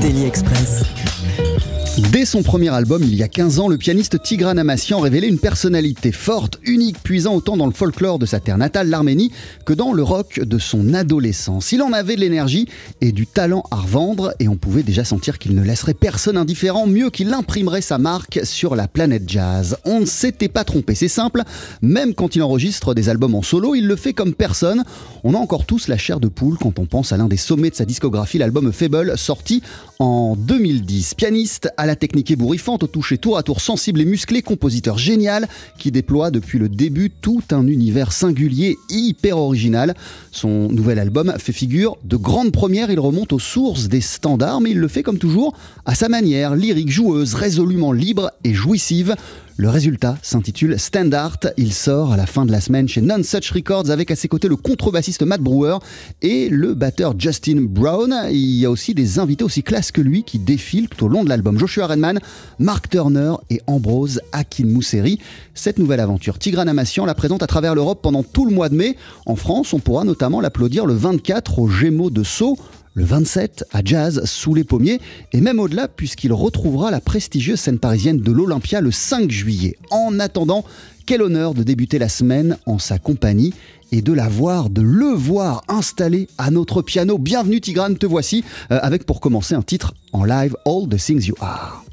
Daily Express. Dès son premier album, il y a 15 ans, le pianiste Tigran Amassian révélait une personnalité forte, unique, puisant autant dans le folklore de sa terre natale, l'Arménie, que dans le rock de son adolescence. Il en avait de l'énergie et du talent à revendre, et on pouvait déjà sentir qu'il ne laisserait personne indifférent, mieux qu'il imprimerait sa marque sur la planète jazz. On ne s'était pas trompé, c'est simple, même quand il enregistre des albums en solo, il le fait comme personne. On a encore tous la chair de poule quand on pense à l'un des sommets de sa discographie, l'album Fable, sorti en 2010. Pianiste la technique ébouriffante, au toucher tour à tour sensible et musclé, compositeur génial qui déploie depuis le début tout un univers singulier, hyper original. Son nouvel album fait figure de grande première, il remonte aux sources des standards, mais il le fait comme toujours à sa manière, lyrique, joueuse, résolument libre et jouissive. Le résultat s'intitule Standard. Il sort à la fin de la semaine chez Non Such Records avec à ses côtés le contrebassiste Matt Brewer et le batteur Justin Brown. Il y a aussi des invités aussi classes que lui qui défilent tout au long de l'album. Joshua Redman, Mark Turner et Ambrose Akin Mousseri. Cette nouvelle aventure, Tigran Amassian la présente à travers l'Europe pendant tout le mois de mai. En France, on pourra notamment l'applaudir le 24 au Gémeaux de Sceaux le 27 à Jazz sous les pommiers et même au-delà puisqu'il retrouvera la prestigieuse scène parisienne de l'Olympia le 5 juillet. En attendant, quel honneur de débuter la semaine en sa compagnie et de la voir, de le voir installé à notre piano. Bienvenue Tigran, te voici euh, avec pour commencer un titre en live All the Things You Are.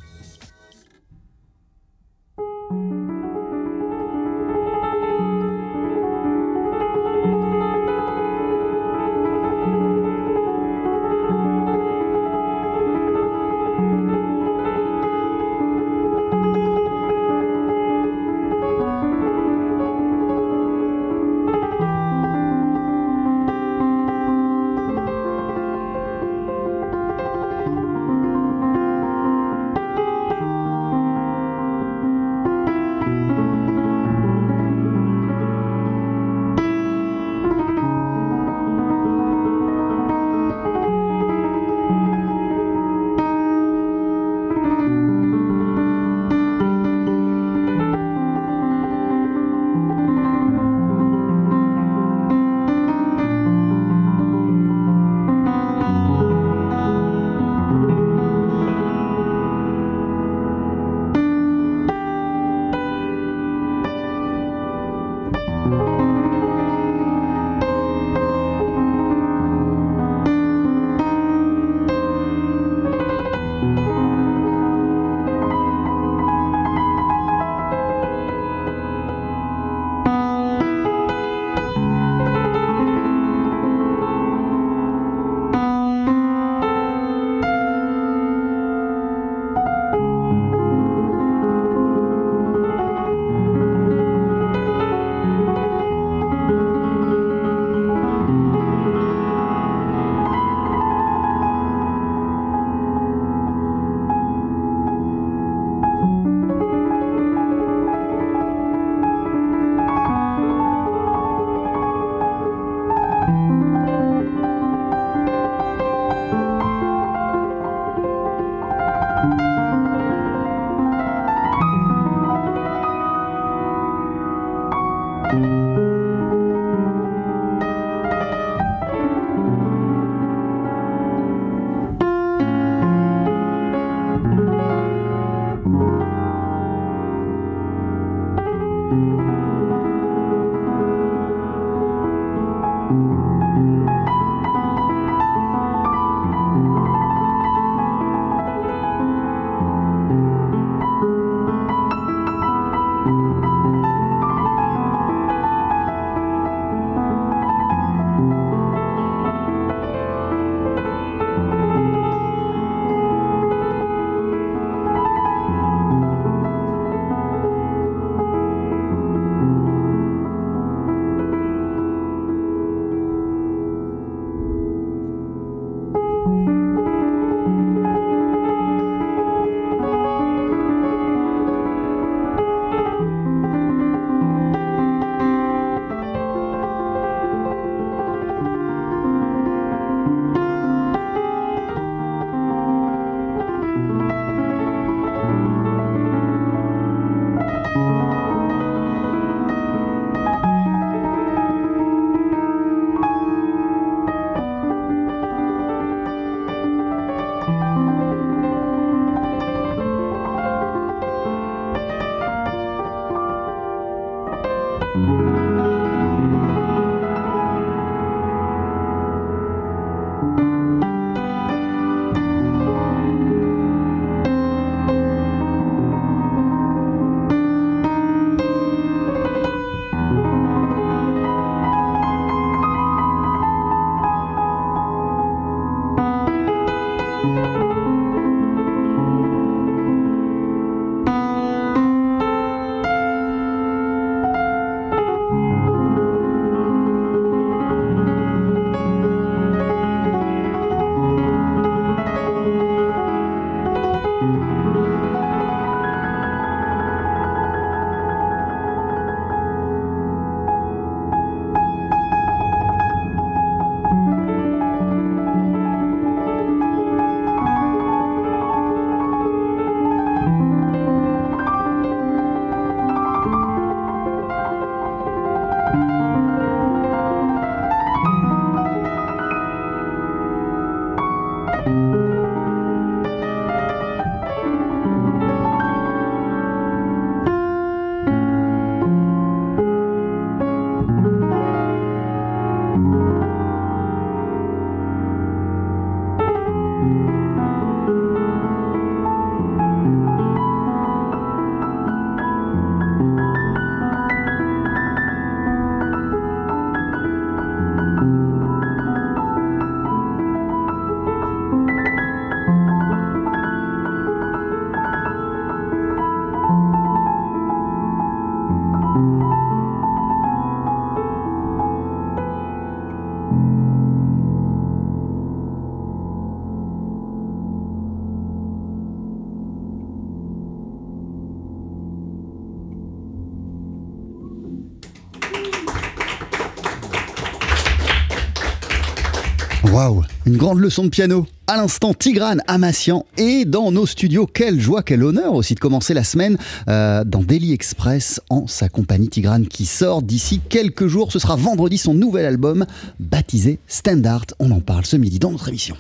Grande leçon de piano. À l'instant, Tigrane Amassian et dans nos studios. Quelle joie, quel honneur aussi de commencer la semaine euh, dans Daily Express en sa compagnie Tigrane qui sort d'ici quelques jours. Ce sera vendredi son nouvel album baptisé Standard. On en parle ce midi dans notre émission.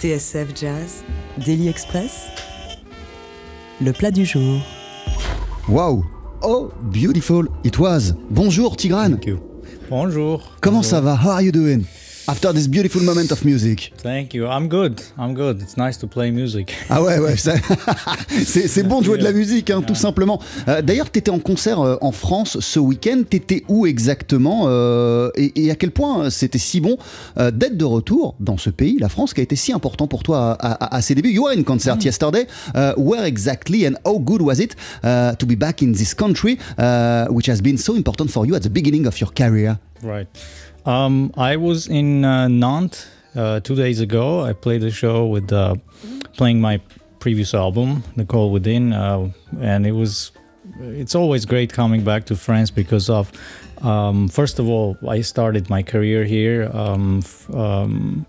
TSF Jazz, Daily Express, le plat du jour. Waouh, oh beautiful it was. Bonjour Tigrane. Thank you. Bonjour. Comment Bonjour. ça va? How are you doing? After this beautiful moment of music. Thank you. I'm good. I'm good. It's nice to play music. Ah ouais, ouais, c'est bon de jouer de la musique, hein, tout simplement. Euh, D'ailleurs, tu étais en concert euh, en France ce week-end. Tu étais où exactement euh, et, et à quel point euh, c'était si bon d'être de retour dans ce pays, la France, qui a été si important pour toi à, à- à ses débuts? You were in concert yesterday. Uh, where exactly and how good was it uh, to be back in this country, uh, which has been so important for you at the beginning of your career? Right. Um, I was in uh, Nantes uh, two days ago. I played a show with uh, playing my previous album, Call Within, uh, and it was. It's always great coming back to France because of. Um, first of all, I started my career here. Um, um,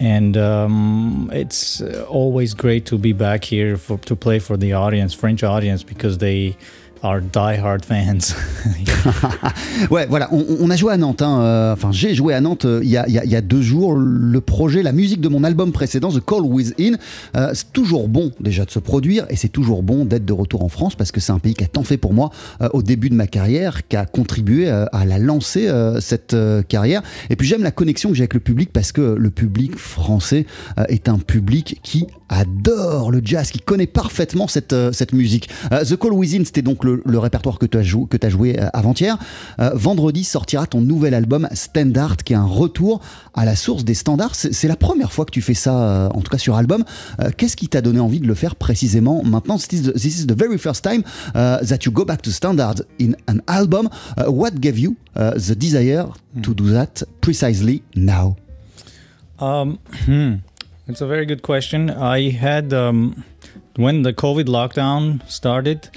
and um, it's always great to be back here for, to play for the audience, French audience, because they are die-hard fans. Ouais, voilà, on, a joué à Nantes. hein, euh, Enfin, j'ai joué à Nantes euh, il y, a, deux jours. Le projet, la musique de mon album précédent, The Call Within, euh, c'est toujours bon déjà de se produire et c'est toujours bon d'être de retour en France parce que c'est un pays qui a tant fait pour moi euh, au début de ma carrière, qui a contribué à la lancer cette carrière. Et puis j'aime la connexion que j'ai avec le public parce que le public français est un public qui adore le jazz, qui connaît parfaitement cette, cette musique. The Call Within, c'était donc le, le répertoire que tu as, jou- t'as joué euh, avant-hier. Euh, vendredi sortira ton nouvel album Standard, qui est un retour à la source des standards. C'est c'est la première fois que tu fais ça, euh, en tout cas sur album. Euh, Qu'est-ce qui t'a donné envie de le faire précisément maintenant? This is the, this is the very first time uh, that you go back to standards in an album. Uh, what gave you uh, the desire to do that precisely now? Um, hmm. It's a very good question. I had um, when the COVID lockdown started,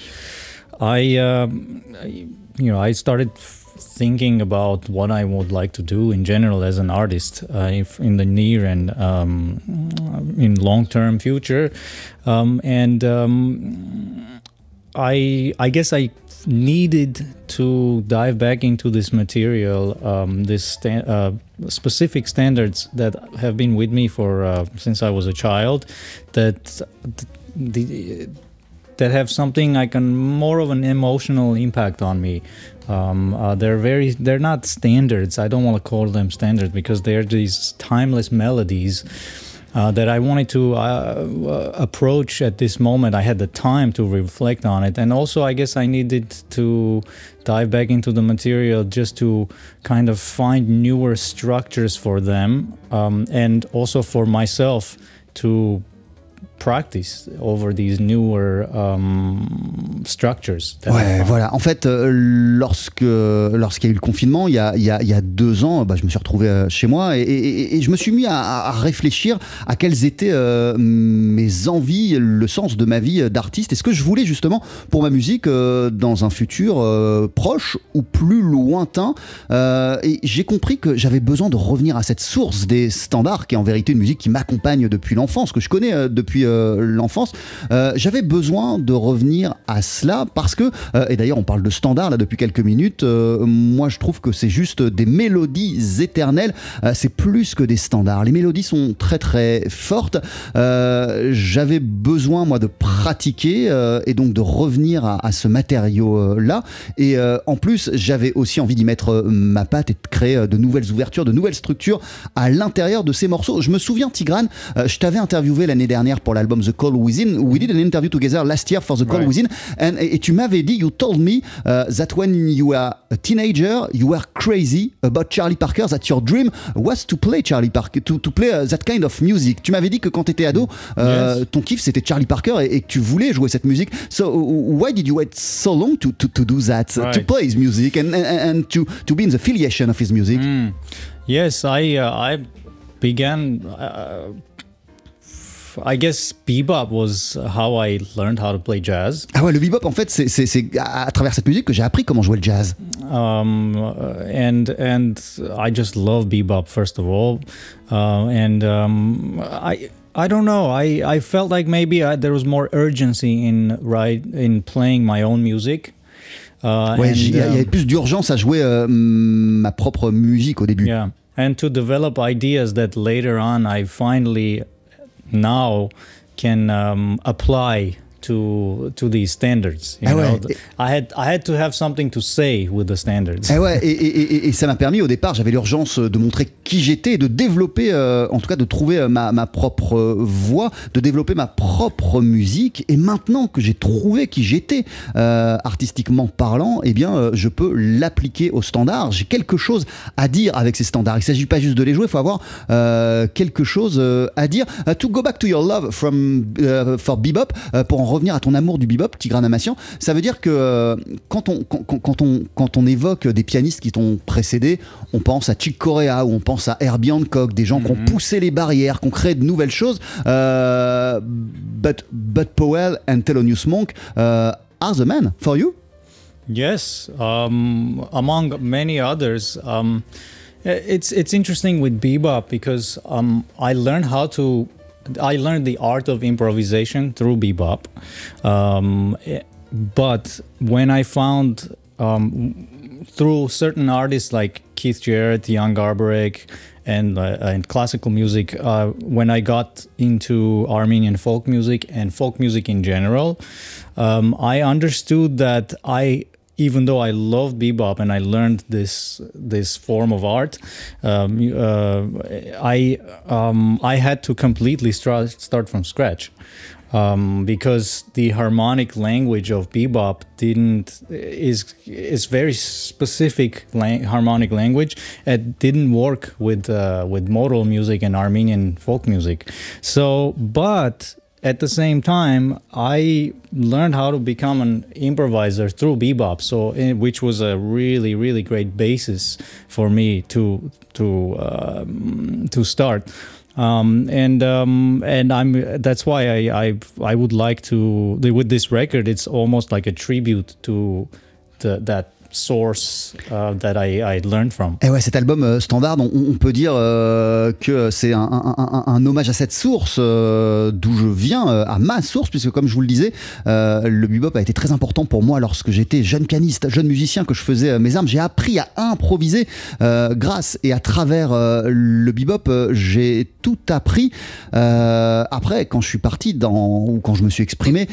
I, um, I- you know, I started thinking about what I would like to do in general as an artist, uh, if in the near and um, in long-term future, um, and um, I I guess I needed to dive back into this material, um, this sta- uh, specific standards that have been with me for uh, since I was a child, that the that have something like a more of an emotional impact on me. Um, uh, they're very they're not standards. I don't want to call them standards because they're these timeless melodies uh, that I wanted to uh, uh, approach at this moment. I had the time to reflect on it, and also I guess I needed to dive back into the material just to kind of find newer structures for them, um, and also for myself to practice over these newer um, structures. Ouais, voilà. En fait, euh, lorsque lorsqu'il y a eu le confinement, il y a, il y a, il y a deux ans, bah, je me suis retrouvé euh, chez moi et, et- et je me suis mis à, à réfléchir à quelles étaient euh, mes envies, le sens de ma vie d'artiste et ce que je voulais justement pour ma musique euh, dans un futur euh, proche ou plus lointain. Et j'ai compris que j'avais besoin de revenir à cette source des standards, qui est en vérité une musique qui m'accompagne depuis l'enfance, que je connais depuis, l'enfance. J'avais besoin de revenir à cela parce que, et d'ailleurs on parle de standard là depuis quelques minutes, moi je trouve que c'est juste des mélodies éternelles, c'est plus que des standards. Les mélodies sont très très fortes. J'avais besoin moi de pratiquer et donc de revenir à, à ce matériau-là. Et en plus, j'avais aussi envie d'y mettre ma patte et de créer de nouvelles ouvertures, de nouvelles structures à l'intérieur de ces morceaux. Je me souviens, Tigran, euh, je t'avais interviewé l'année dernière pour l'album The Call Within. We did an interview together last year for The Call Within. And, et, tu m'avais dit, you told me uh, that when you were a teenager, you were crazy about Charlie Parker, that your dream was to play Charlie Parker, to, to play uh, that kind of music. Tu m'avais dit que quand tu étais ado, euh, ton kiff c'était Charlie Parker et, que tu voulais jouer cette musique. So why did you wait so long to, to, to do that, to play his music and, and, and, to, to be in the affiliation of his music? Mm. Yes, I uh, I began. Uh, I guess bebop was how I learned how to play jazz. Ah ouais, le bebop en fait, c'est c'est à travers cette musique que j'ai appris comment jouer le jazz. Um, and and I just love bebop first of all, uh, and um, I. I don't know. I, I felt like maybe I, there was more urgency in right in playing my own music. Uh, ouais, il y, avait um, plus d'urgence à jouer euh, ma propre musique au début. Yeah, and to develop ideas that later on I finally now can um, apply to to these standards. You ah know? ouais. I had I had to have something to say with the standards. Ah ouais, et, et, et, ça m'a permis au départ, j'avais l'urgence de montrer qui j'étais, de développer, euh, en tout cas de trouver euh, ma, ma, propre voix, de développer ma propre musique. Et maintenant que j'ai trouvé qui j'étais, euh, artistiquement parlant, eh bien, euh, je peux l'appliquer aux standards. J'ai quelque chose à dire avec ces standards. Il ne s'agit pas juste de les jouer, il faut avoir euh, quelque chose à dire. to go back to your love from for bebop, pour en revenir à ton amour du bebop, Tigran Amassian, ça veut dire que euh, quand on, quand, on, quand on évoque des pianistes qui t'ont précédé, on pense à Chick Corea ou on pense à Herbie Hancock, des gens qui ont mhm. poussé les barrières, qui ont créé de nouvelles choses. Euh, but, but Powell and Thelonious Monk uh, are the men for you? Yes, um, among many others. Um, it's it's interesting with bebop because um, I learned how to I learned the art of improvisation through bebop. Um, but when I found um, through certain artists like Keith Jarrett, Jan Garbarek, and, uh, and classical music, uh, when I got into Armenian folk music and folk music in general, um, I understood that I even though I loved bebop and I learned this this form of art, um, uh, I um, I had to completely start start from scratch. Um, because the harmonic language of bebop didn't is is very specific lang- harmonic language. It didn't work with uh, with modal music and Armenian folk music. So, but at the same time, I learned how to become an improviser through bebop, so eh, which was a really really great basis for me to to um, to start. Um, and um, and I'm that's why I, I I would like to with this record. It's almost like a tribute to the, that source uh, that I, I learned from. Et ouais, cet album euh, standard, on, peut dire euh, que c'est un, hommage à cette source euh, d'où je viens, à ma source, puisque comme je vous le disais, le bebop a été très important pour moi lorsque j'étais jeune pianiste, jeune musicien, que je faisais mes armes. J'ai appris à improviser grâce et à travers le bebop. j'ai tout appris. après, quand je suis parti ou quand je me suis exprimé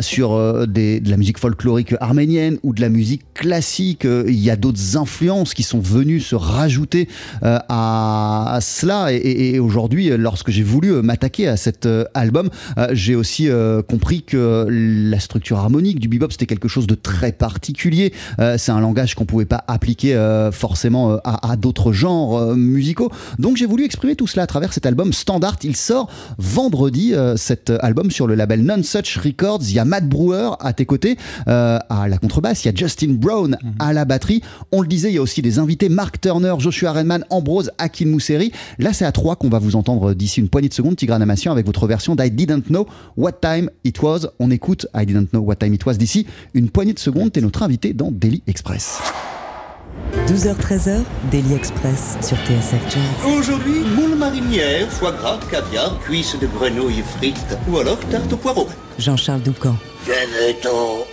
sur de la musique folklorique arménienne ou de la musique classique qu'il y a d'autres influences qui sont venues se rajouter euh, à, cela. Et, aujourd'hui, lorsque j'ai voulu euh, m'attaquer à cet euh, album, j'ai aussi compris que la structure harmonique du bebop, c'était quelque chose de très particulier. c'est un langage qu'on pouvait pas appliquer forcément à, d'autres genres musicaux. Donc j'ai voulu exprimer tout cela à travers cet album Standard. Il sort vendredi, cet album sur le label Non Such Records. Il y a Matt Brewer à tes côtés, à la contrebasse. Il y a Justin Brown à la batterie. On le disait, il y a aussi des invités Mark Turner, Joshua Redman, Ambrose, Akin Mousseri. Là, c'est à trois qu'on va vous entendre d'ici une poignée de secondes, Tigran Amassian, avec votre version d'I Didn't Know What Time It Was. On écoute I Didn't Know What Time It Was d'ici une poignée de secondes. T'es notre invité dans Daily Express. 12h-13h, Daily Express sur TSF Jazz. Aujourd'hui, moule marinière, foie gras, caviar, cuisses de grenouille frites ou alors tarte au poireau. Jean-Charles Doucan. Venez-t'en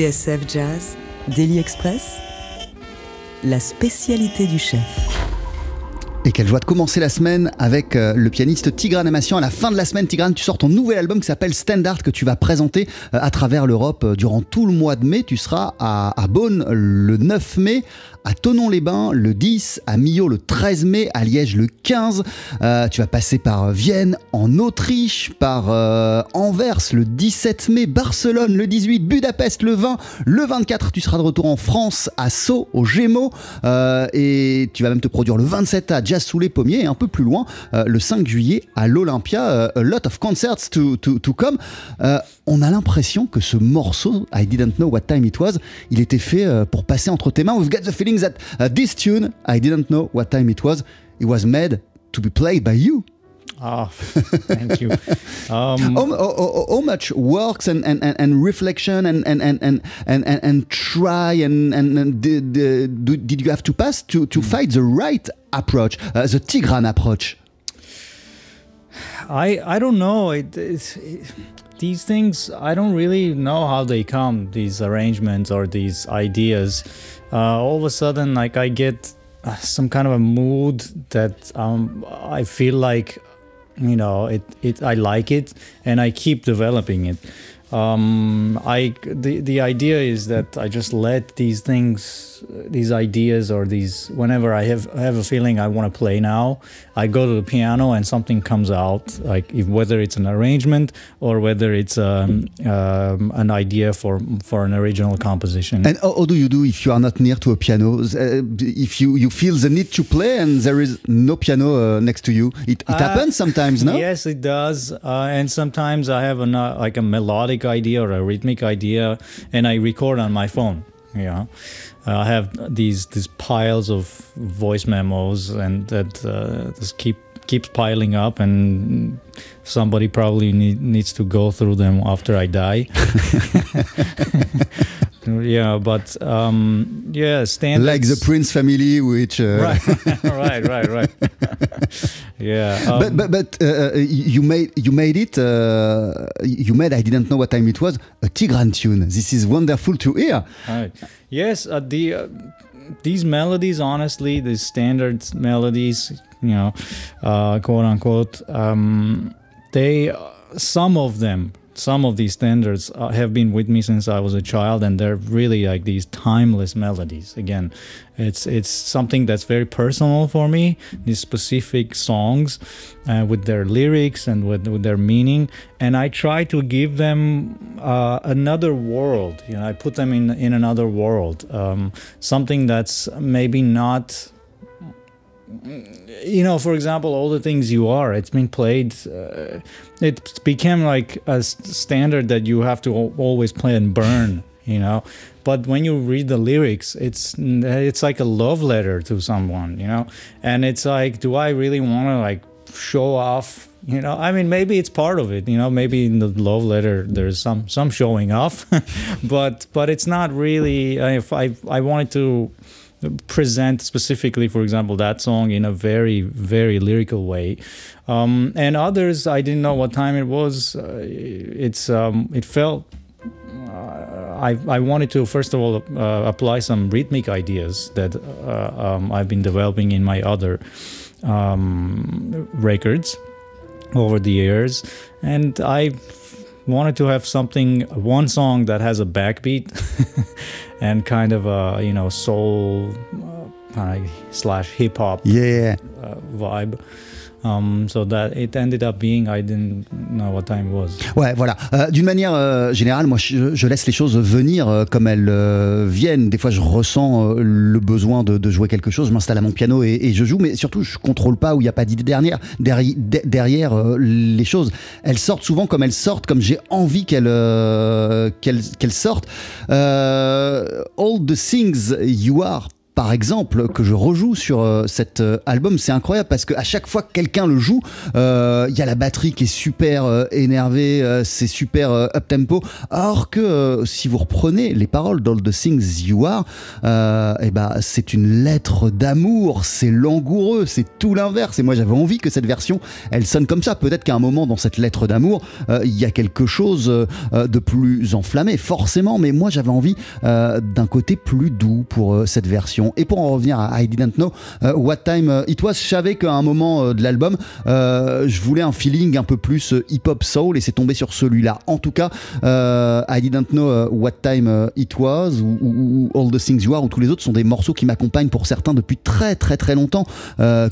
TSF Jazz, Daily Express, la spécialité du chef. Et quelle joie de commencer la semaine avec euh, le pianiste Tigran Amassian. À la fin de la semaine, Tigran, tu sors ton nouvel album qui s'appelle Standard que tu vas présenter euh, à travers l'Europe euh, durant tout le mois de mai. Tu seras à, à Beaune le 9 mai, à Tonon-les-Bains le 10, à Millau le 13 mai, à Liège le 15. Euh, tu vas passer par Vienne en Autriche, par euh, Anvers le 17 mai, Barcelone le 18, Budapest le 20, le 24 tu seras de retour en France à Sceaux au Gémeaux euh, et tu vas même te produire le 27 à Jazz sous les pommiers et un peu plus loin euh, le 5 juillet à l'Olympia. Euh, a lot of concerts to, to, to come. Euh, on a l'impression que ce morceau, I Didn't Know What Time It Was, il était fait pour passer entre tes mains. We've got the feeling that uh, this tune, I Didn't Know What Time It Was, it was made to be played by you. Ah, thank you. Um, How, how- how- how much works and, and, and, reflection and, and, and, and, and, and, try and, and, and did, did did you have to pass to, to find the right approach, uh, the Tigran approach? I I don't know. It, it, these things. I don't really know how they come. These arrangements or these ideas. Uh, all of a sudden, like I get uh, some kind of a mood that um, I feel like, you know, it, it. I like it, and I keep developing it. Um, I the the idea is that I just let these things, these ideas, or these whenever I have have a feeling I want to play now, I go to the piano and something comes out. Like if, whether it's an arrangement or whether it's um, um, an idea for for an original composition. And how, how do you do if you are not near to a piano? Uh, if you, you feel the need to play and there is no piano uh, next to you, it, it Uh, happens sometimes, no? Yes, it does. Uh, and sometimes I have a like a melodic idea or a rhythmic idea, and I record on my phone. Yeah, uh, I have these these piles of voice memos, and that uh, just keep keeps piling up, and somebody probably need, needs to go through them after I die. yeah, but um, yeah, standards. Like the Prince family, which. Uh, Right, right, right, right. yeah. um, but but, but uh, you made you made it uh, you made I didn't know what time it was a Tigran tune. This is wonderful to hear. Right. Yes, uh, the uh, these melodies, honestly, these standard melodies, you know, uh, quote unquote, um, they uh, some of them, some of these standards uh, have been with me since I was a child, and they're really like these timeless melodies. Again, it's it's something that's very personal for me. These specific songs, uh, with their lyrics and with, with their meaning, and I try to give them uh, another world. You know, I put them in in another world, um, something that's maybe not. You know, for example, all the things you are. It's been played. Uh, it became like a standard that you have to always play and burn. You know, but when you read the lyrics, it's it's like a love letter to someone. You know, and it's like, do I really want to like show off? You know, I mean, maybe it's part of it. You know, maybe in the love letter there's some some showing off, but but it's not really. If I I wanted to present specifically, for example, that song in a very, very lyrical way. Um, and others, I didn't know what time it was. Uh, it's um, it felt. Uh, I, I wanted to first of all uh, apply some rhythmic ideas that uh, um, I've been developing in my other um, records over the years, and I wanted to have something one song that has a backbeat and kind of a you know soul uh, kind of slash hip hop Yeah. uh, vibe. Um, so that it ended up being I didn't know what time it was. Ouais, voilà. Euh, D'une manière euh, générale, moi, je, laisse les choses venir euh, comme elles viennent. Des fois, je ressens le besoin de, jouer quelque chose. Je m'installe à mon piano et, je joue, mais surtout, je contrôle pas où il n'y a pas d'idée derrière. Derrière, les choses, elles sortent souvent comme elles sortent, comme j'ai envie qu'elles qu'elles qu'elles sortent. All the things you are par exemple, que je rejoue sur euh, cet euh, album. C'est incroyable parce qu'à chaque fois que quelqu'un le joue, euh, il y a la batterie qui est super énervée, c'est super up tempo. Alors que si vous reprenez les paroles d'All the Things You Are, euh, eh ben, c'est une lettre d'amour, c'est langoureux, c'est tout l'inverse. Et moi, j'avais envie que cette version, elle sonne comme ça. Peut-être qu'à un moment dans cette lettre d'amour, il y a quelque chose de plus enflammé, forcément. Mais moi, j'avais envie d'un côté plus doux pour cette version. Et pour en revenir à I Didn't Know euh, What Time euh, It Was, je savais qu'à un moment euh, de l'album, je voulais un feeling un peu plus hip-hop soul et c'est tombé sur celui-là. En tout cas, euh, I Didn't Know What Time It Was ou, All the Things You Are ou tous les autres sont des morceaux qui m'accompagnent pour certains depuis très très très longtemps,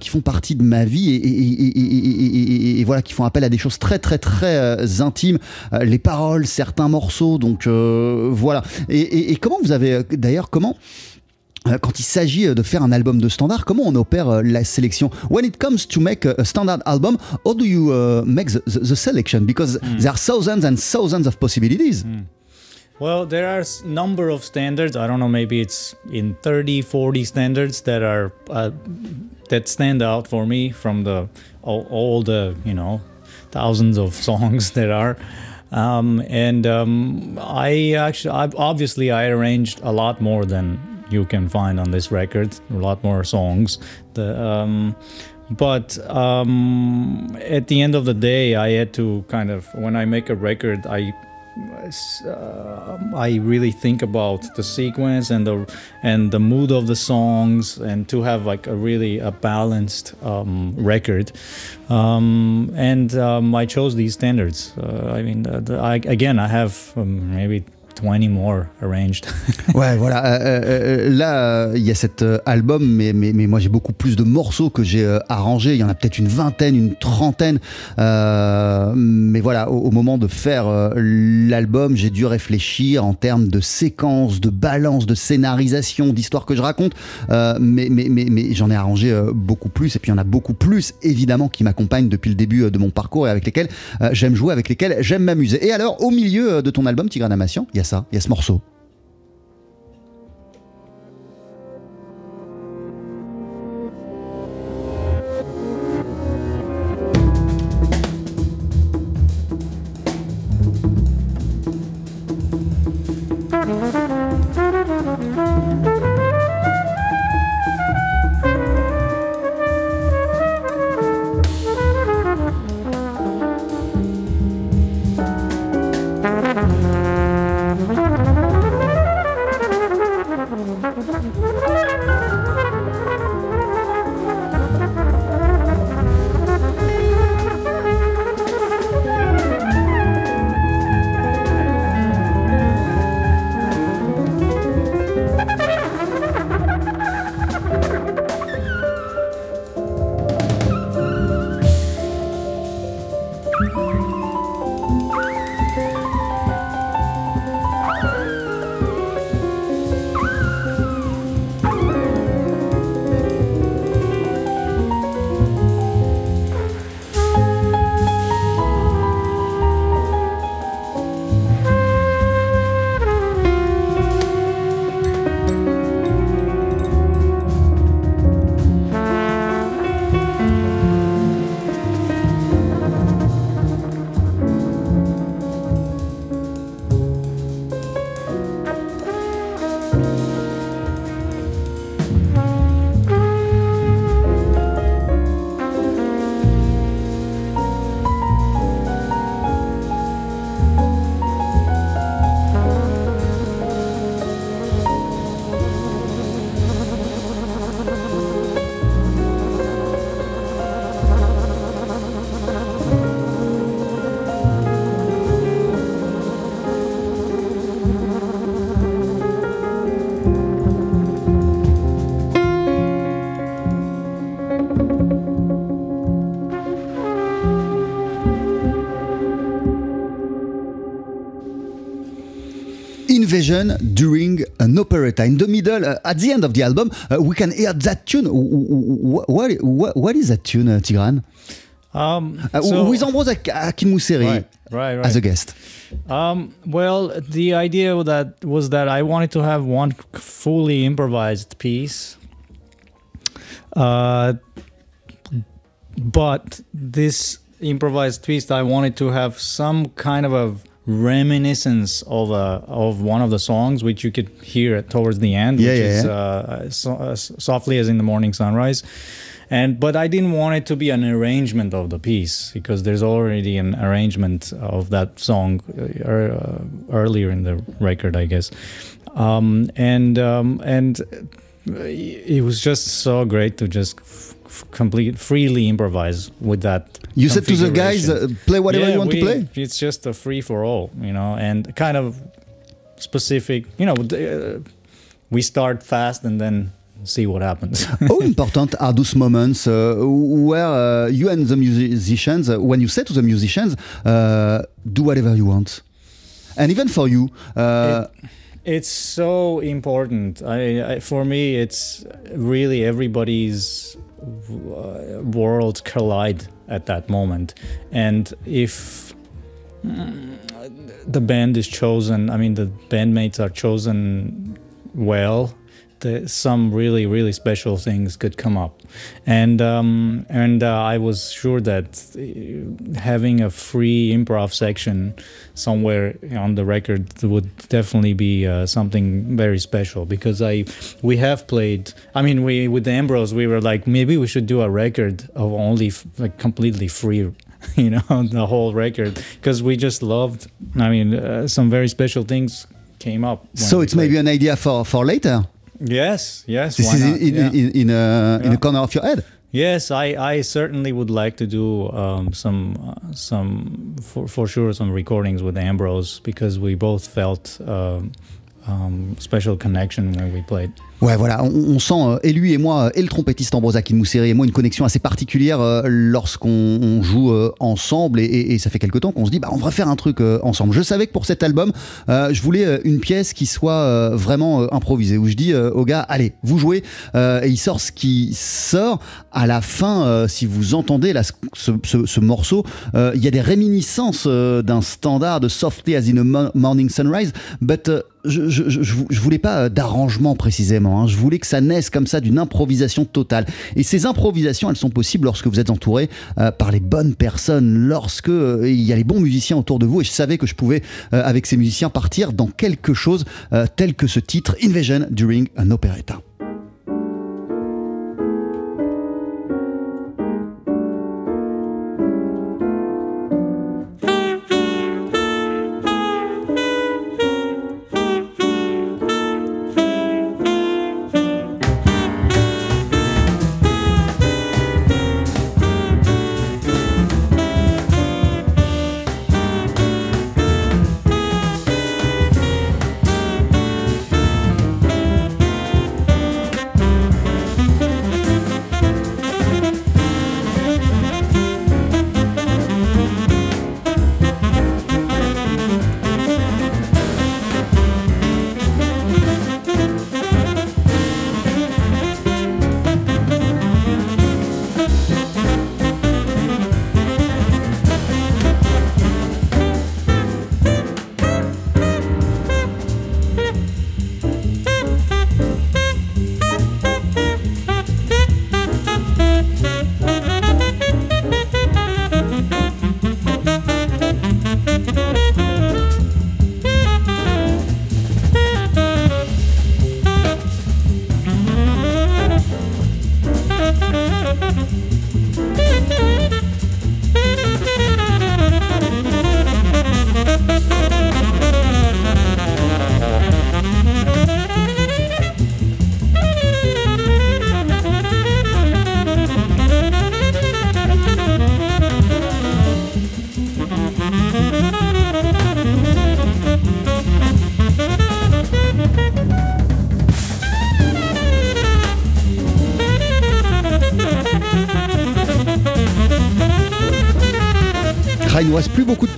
qui font partie de ma vie et, et- voilà, qui font appel à des choses très très très intimes, les paroles, certains morceaux, donc voilà. Et, comment vous avez, d'ailleurs, comment quand il s'agit euh, de faire un album de standard, comment on opère euh, la sélection? When it comes to make a standard album, how do you uh, make the, the, selection? Because there are thousands and thousands of possibilities. Well, there are a number of standards. I don't know, maybe it's in 30, 40 standards that are uh, that stand out for me from the all, all the you know thousands of songs that are. Um, and um, I actually, I've, obviously, I arranged a lot more than you can find on this record. A lot more songs. The um, but um, at the end of the day, I had to kind of when I make a record, I uh, I really think about the sequence and the and the mood of the songs, and to have like a really a balanced um, record. Um, and um, I chose these standards. Uh, I mean, the, I, again, I have um, maybe 20 more arranged. Ouais, voilà. euh, euh, euh, là, il y a cet album, mais, mais, mais moi j'ai beaucoup plus de morceaux que j'ai arrangés. Il y en a peut-être une vingtaine, une trentaine. Mais voilà, au, moment de faire l'album, j'ai dû réfléchir en termes de séquences, de balance, de scénarisation, d'histoire que je raconte. Mais mais, mais, mais j'en ai arrangé beaucoup plus. Et puis il y en a beaucoup plus, évidemment, qui m'accompagnent depuis le début de mon parcours et avec lesquels j'aime jouer, avec lesquels j'aime m'amuser. Et alors, au milieu de ton album, Tigran Amassian, il y a il y a ce morceau. Invasion during an operetta. In the middle, uh, at the end of the album, uh, we can hear that tune. What, what, what is that tune, uh, Tigran? Um, Uh, so- with Ambrose Ak- right, right, right. as a guest. Um, well, the idea that was that I wanted to have one fully improvised piece. Uh, but this improvised piece, I wanted to have some kind of a reminiscence of a of one of the songs, which you could hear towards the end, Yeah, which yeah, is yeah. uh, so, uh, softly as in the morning sunrise. And but I didn't want it to be an arrangement of the piece because there's already an arrangement of that song uh, uh, earlier in the record, I guess. Um, and um, and it was just so great to just complete freely improvise with that. You said to the guys, uh, play whatever Yeah, you want we- to play. It's just a free for all, you know, and kind of specific. You know, uh, we start fast and then see what happens. How important are those moments uh, where uh, you and the musicians, uh, when you say to the musicians, uh, do whatever you want? And even for you, uh, It's so important. I, I for me, it's really everybody's worlds collide at that moment, and if mm, the band is chosen, I mean, the bandmates are chosen well. The, some really really special things could come up, and um, and uh, I was sure that uh, having a free improv section somewhere on the record would definitely be uh, something very special because I we have played. I mean, we with the Ambrose we were like maybe we should do a record of only like completely free. You know the whole record because we just loved. I mean, uh, some very special things came up. so it's maybe an idea for, for later. Yes, yes. This is in, Yeah. in, in, a, in a corner of your head. Yes, I, I certainly would like to do um, some uh, some for, for sure some recordings with Ambrose because we both felt um, um, special connection when we played. Ouais, voilà, on, on sent, euh, et lui et moi, et le trompettiste Ambroise Akinmuseri et moi, une connexion assez particulière euh, lorsqu'on on joue euh, ensemble, et, et- et ça fait quelque temps qu'on se dit, bah, on va faire un truc euh, ensemble. Je savais que pour cet album, euh, je voulais euh, une pièce qui soit euh, vraiment euh, improvisée, où je dis euh, aux gars, allez, vous jouez, euh, et il sort ce qui sort. À la fin, euh, si vous entendez là, ce, ce- ce morceau, euh, il y a des réminiscences euh, d'un standard de Softly as in a Mo- Morning Sunrise, but euh, je, je, je, je voulais pas euh, d'arrangement précisément. Hein. Je voulais que ça naisse comme ça d'une improvisation totale. Et ces improvisations, elles sont possibles lorsque vous êtes entouré euh, par les bonnes personnes, lorsque euh, il y a les bons musiciens autour de vous. Et je savais que je pouvais, euh, avec ces musiciens, partir dans quelque chose tel que ce titre, Invasion During an Operetta.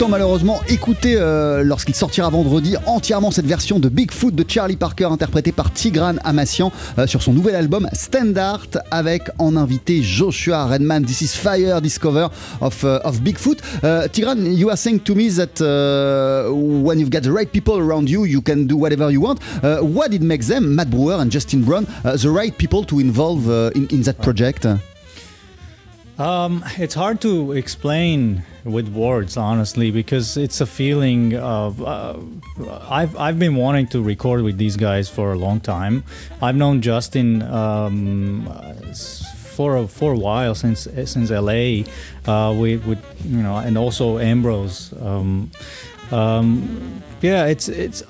Malheureusement. Écoutez euh, lorsqu'il sortira vendredi entièrement cette version de Bigfoot de Charlie Parker interprétée par Tigran Amassian euh, sur son nouvel album Standard avec en invité Joshua Redman. This is Fire Discover of, uh, of Bigfoot. Tigran, you are saying to me that when you've got the right people around you, you can do whatever you want. What did make them, Matt Brewer and Justin Brown, uh, the right people to involve uh, in that project? Um, it's hard to explain with words, honestly, because it's a feeling of. Uh, I've I've been wanting to record with these guys for a long time. I've known Justin um, for a, for a while since since LA. Uh, we would you know, and also Ambrose. Um, um, yeah, it's it's,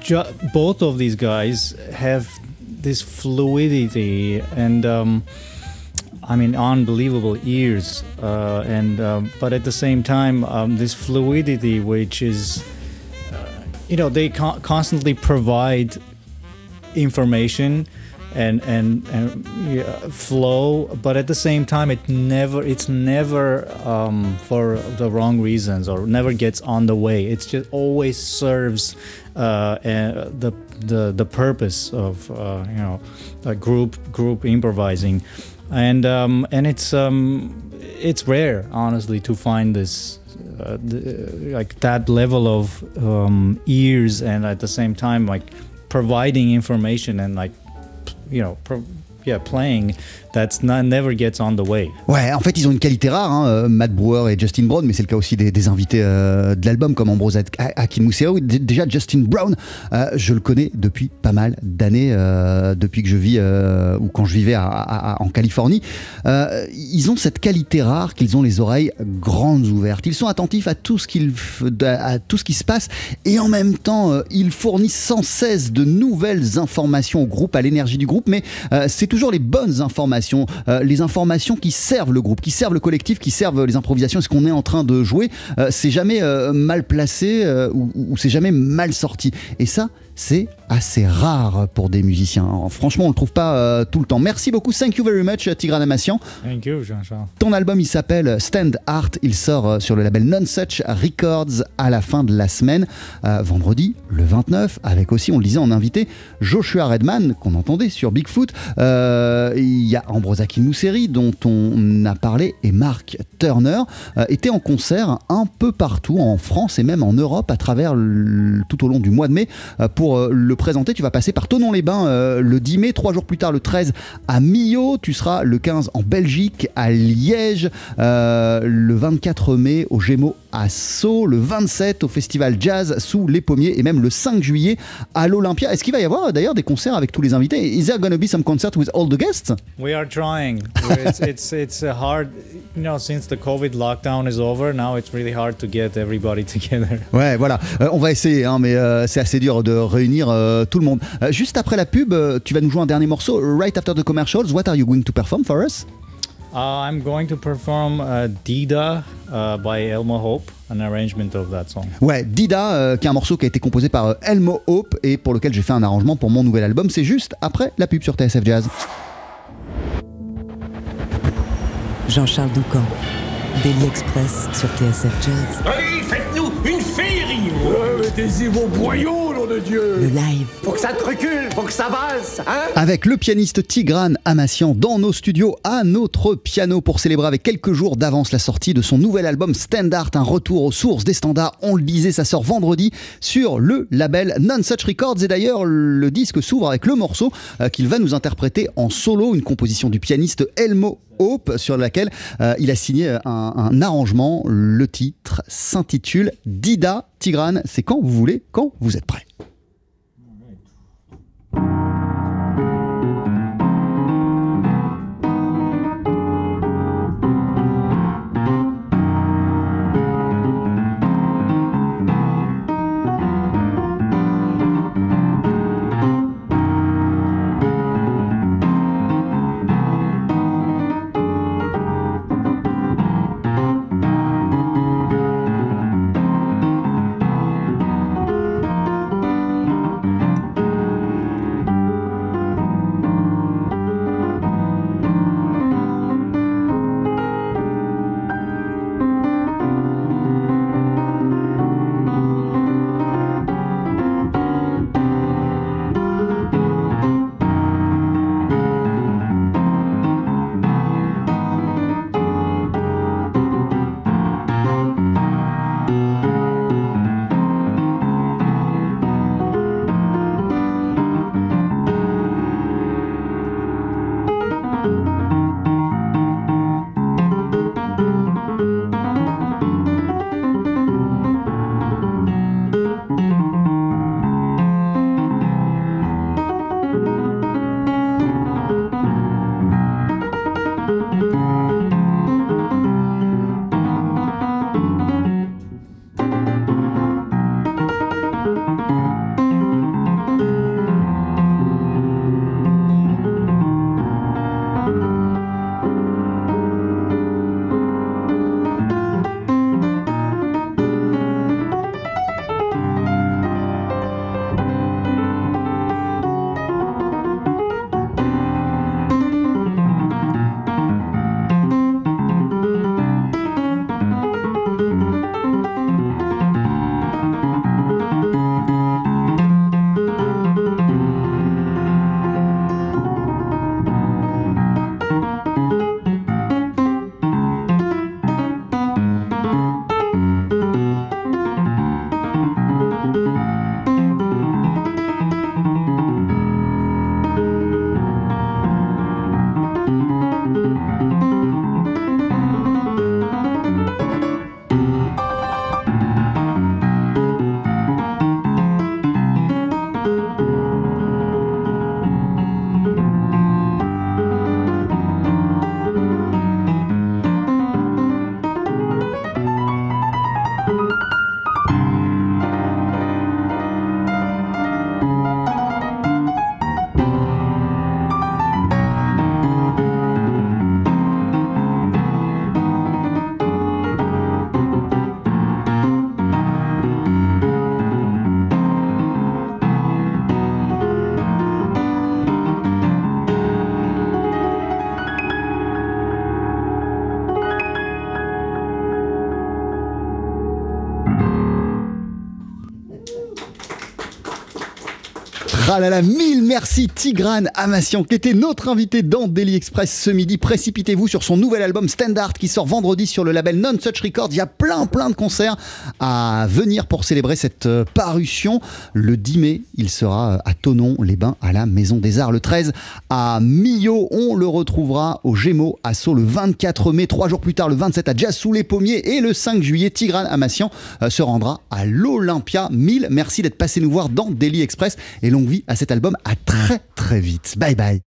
ju- both of these guys have this fluidity and. I mean, unbelievable ears, uh, and um, but at the same time, um, this fluidity, which is, uh, you know, they con- constantly provide information and and, and yeah, flow, but at the same time, it never it's never um, for the wrong reasons or never gets on the way. It's just always serves uh, the the the purpose of uh, you know group group improvising and um, and it's um, it's rare, honestly, to find this uh, the, like that level of um, ears and at the same time like providing information and like you know pro- yeah playing That's not, never gets on the way. Ouais, en fait, ils ont une qualité rare, hein, euh, Matt Brewer et Justin Brown, mais c'est le cas aussi des, invités euh, de l'album comme Ambrose Akinmuseo. Déjà, Justin Brown, euh, je le connais depuis pas mal d'années, depuis que je vis ou quand je vivais en Californie. Ils ont cette qualité rare qu'ils ont les oreilles grandes ouvertes. Ils sont attentifs à tout ce, qu'il, à tout ce qui se passe et en même temps, ils fournissent sans cesse de nouvelles informations au groupe, à l'énergie du groupe, mais c'est toujours les bonnes informations euh, les informations qui servent le groupe, qui servent le collectif, qui servent les improvisations, ce qu'on est en train de jouer, euh, c'est jamais euh, mal placé ou c'est jamais mal sorti. Et ça, c'est assez rare pour des musiciens. franchement, on le trouve pas euh, tout le temps. Merci beaucoup. Thank you very much, Tigran Amassian. Thank you, Jean-Charles. Ton album, il s'appelle Stand Art. Il sort euh, sur le label Non Such Records à la fin de la semaine, euh, vendredi, le 29, avec aussi, on le disait, en invité Joshua Redman, qu'on entendait sur Bigfoot. Il y a Ambrosa Mousseri, dont on a parlé, et Mark Turner, étaient en concert un peu partout, en France et même en Europe, à travers tout au long du mois de mai, pour pour euh, le présenter. Tu vas passer par Tonon-les-Bains euh, le 10 mai, trois jours plus tard, le 13 à Millau. Tu seras le 15 en Belgique, à Liège, euh, le 24 mai au Gémeaux à Sceaux, le 27 au Festival Jazz sous les pommiers et même le 5 juillet à l'Olympia. Est-ce qu'il va y avoir d'ailleurs des concerts avec tous les invités? Is there going to be some concert with all the guests? We are trying. it's, it's, it's hard, you know, since the COVID lockdown is over, now it's really hard to get everybody together. Ouais, voilà. on va essayer, hein, mais c'est assez dur de réunir euh, tout le monde. Euh, juste après la pub, euh, tu vas nous jouer un dernier morceau, Right After the Commercials. What are you going to perform for us? Uh, I'm going to perform uh, Dida uh, by Elmo Hope, an arrangement of that song. Ouais, Dida, qui est un morceau qui a été composé par Elmo Hope et pour lequel j'ai fait un arrangement pour mon nouvel album. C'est juste après la pub sur TSF Jazz. Jean-Charles Doucan, Daily Express sur TSF Jazz. Allez, faites-nous une féerie Mettez-y vos boyaux de Dieu Le live. Faut que ça te recule, faut que ça valse, hein Avec le pianiste Tigran Amassian dans nos studios à notre piano pour célébrer avec quelques jours d'avance la sortie de son nouvel album Standard, un retour aux sources des standards. On le disait, ça sort vendredi sur le label Non Such Records. Et d'ailleurs, le disque s'ouvre avec le morceau euh, qu'il va nous interpréter en solo, une composition du pianiste Elmo Hope, sur laquelle euh, il a signé un, un arrangement. Le titre s'intitule Dida C'est quand vous voulez, quand vous êtes prêt. Là là, mille merci Tigrane Amassian qui était notre invité dans Daily Express ce midi. Précipitez-vous sur son nouvel album Standard qui sort vendredi sur le label Non Such Records. Il y a plein plein de concerts à venir pour célébrer cette euh, parution. Le 10 mai, il sera à Tonon-les-Bains à la Maison des Arts. Le 13 à Millau, on le retrouvera au Gémeaux à Sceaux le 24 mai. Trois jours plus tard, le 27 à Jazz sous les pommiers et le 5 juillet, Tigrane Amassian euh, se rendra à l'Olympia. Mille merci d'être passé nous voir dans Daily Express et longue vie à cet album. Très très vite. Bye bye.